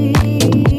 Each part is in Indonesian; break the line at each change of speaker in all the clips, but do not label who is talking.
You.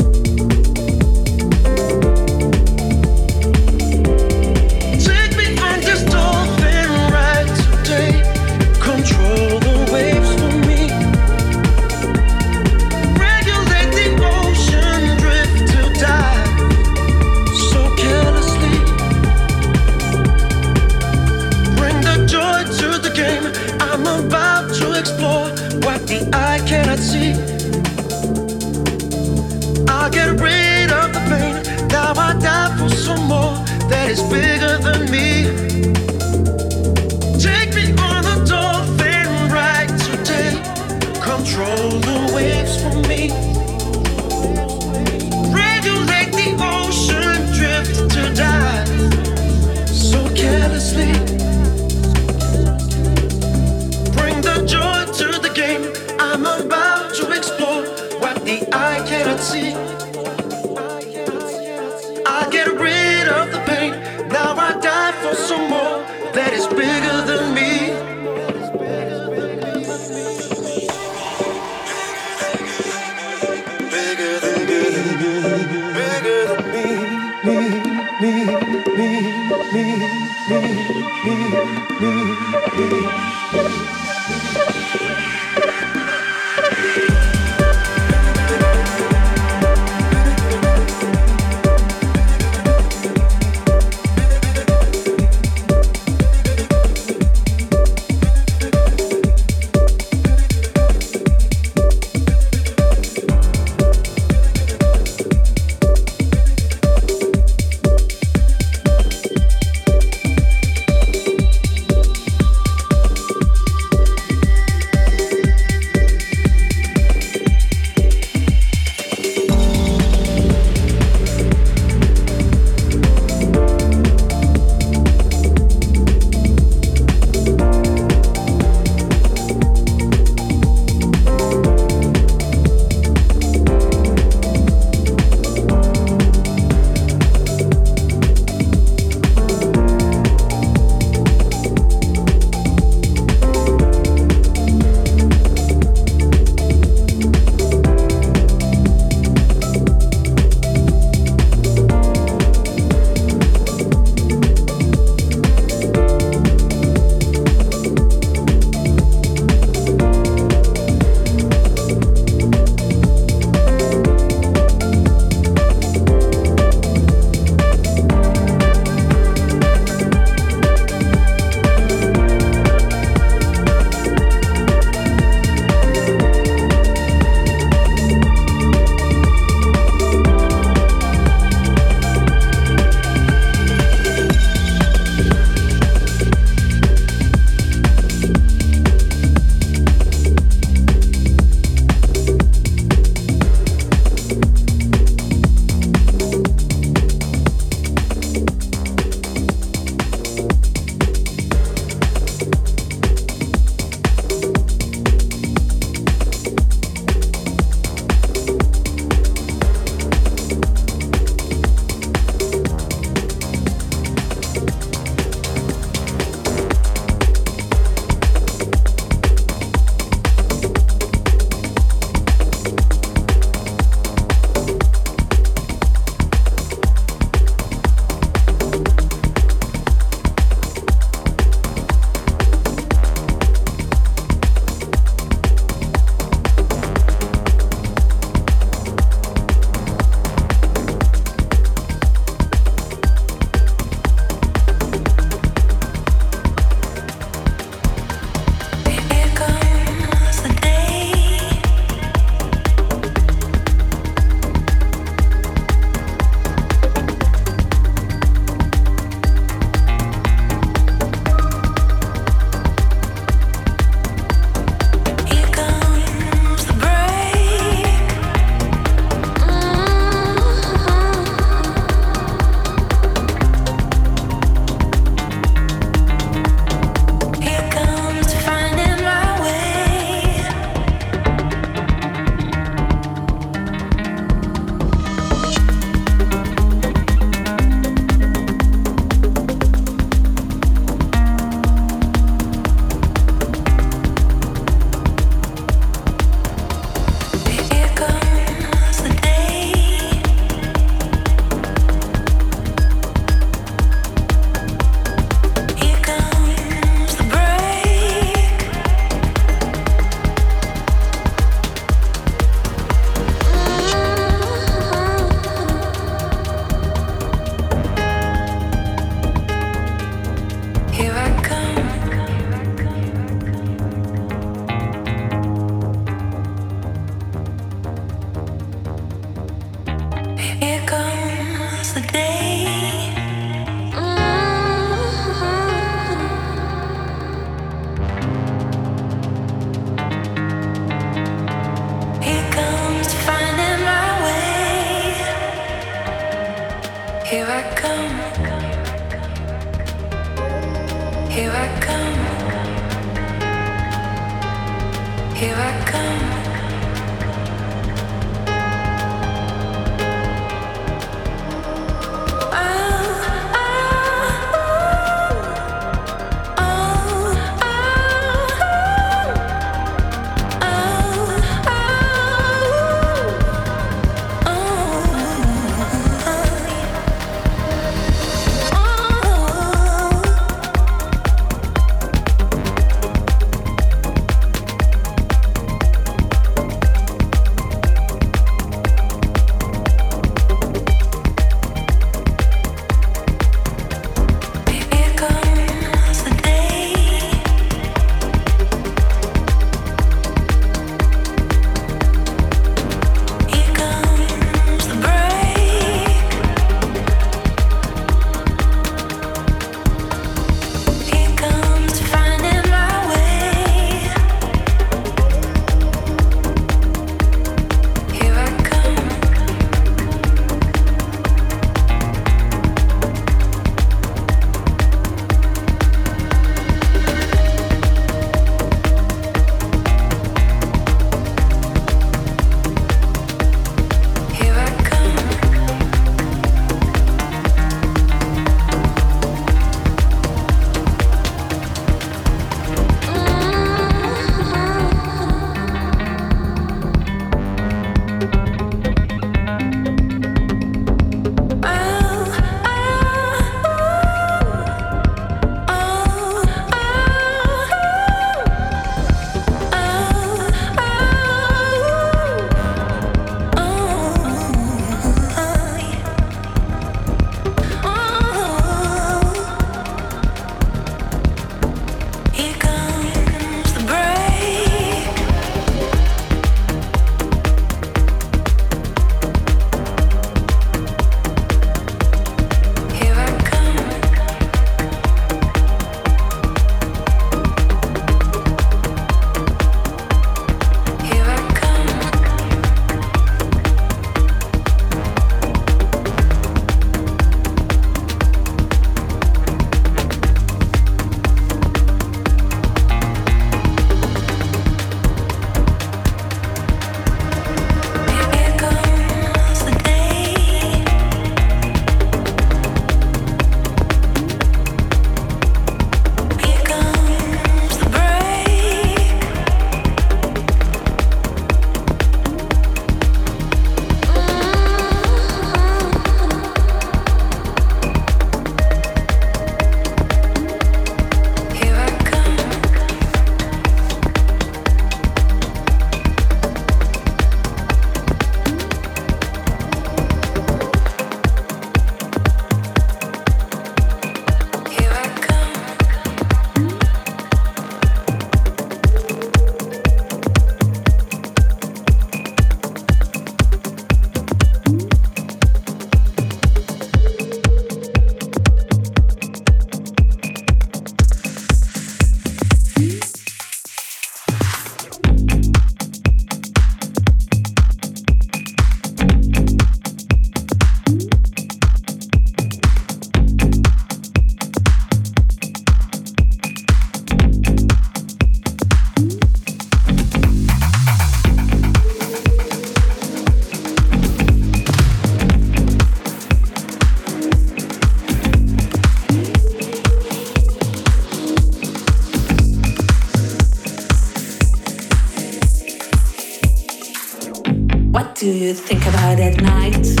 do you
think about at night?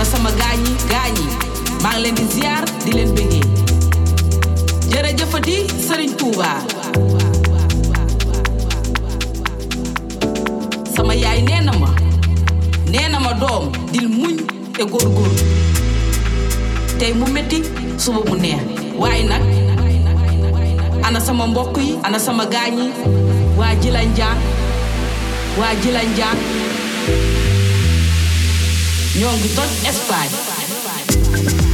Ana sama gaañi gaañi maa ngi leen di ziar di leen bëggee Serigne Touba sama yaay nee na ma nee na ma doom dil muñ te góorgóorlu tey mu metti suba mu neex. Waaye nag ana sama mbokk yi ana sama gaañ yi waa Jilanjaan waa Jilanjaan
You're on the S5.